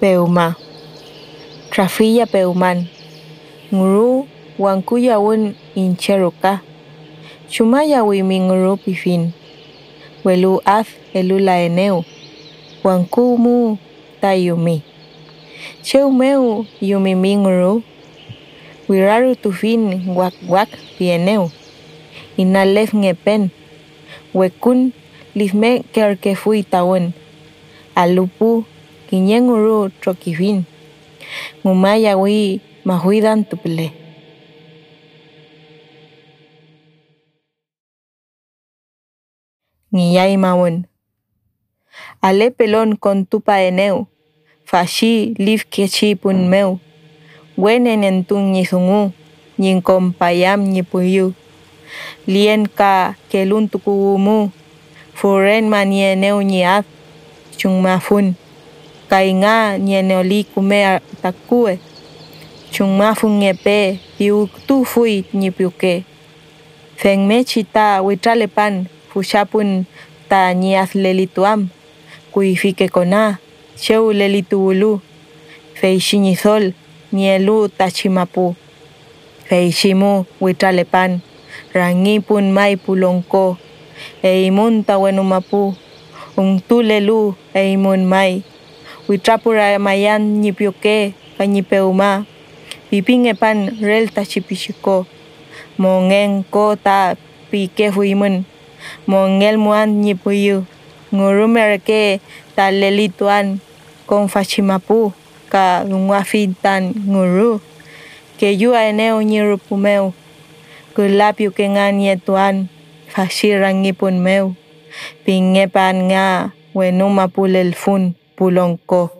Peuma. Trafilla Peuman. Nguru wankuya un incheroka. Chumaya wimi nguru pifin. Welu az elula eneu. Wankumu tayumi. Cheumeu yumimi nguru. Wiraru tufin wak wak pieneu. Inalef ngepen. Wekun lifme kerkefui tawon. Alupu kiñenguru trokifin. Ngumaya wi mahuidan tuple. Ngiyay mawon. Ale pelón con tupa eneu. Fashi lif kechi pun meu. Wenen entun nyizungu. Nyin kompayam nyipuyu. Lien ka kelun tukumu. Furen manieneu nyiat. Chung mafun. kainga nieneoli kumea takue. Chungma fungepe piuktu fui nipiuke. Fengme chita huitralepan fushapun ta niaz lelituam. Kuifike kona, cheu lelituulu. Feixinizol, nielu tachimapu. Feiximu huitralepan, rangipun maipulonko. Eimunta wenumapu, untulelu eimun mai. Witrapura mayan nyipiuke. Kanyipeuma. Pipingepan rel tachipishiko. Mongen ko ta pike huimun. Mongel muan nyipuyu. Ngurumerke ta lelituan. Kon fachimapu. Ka ngwafitan nguru. Que yu eneo nyirupumeu. Kulapiu ke nga nietuan. Fashirangipun meu. Pingepan nga wenumapulel pulong ko.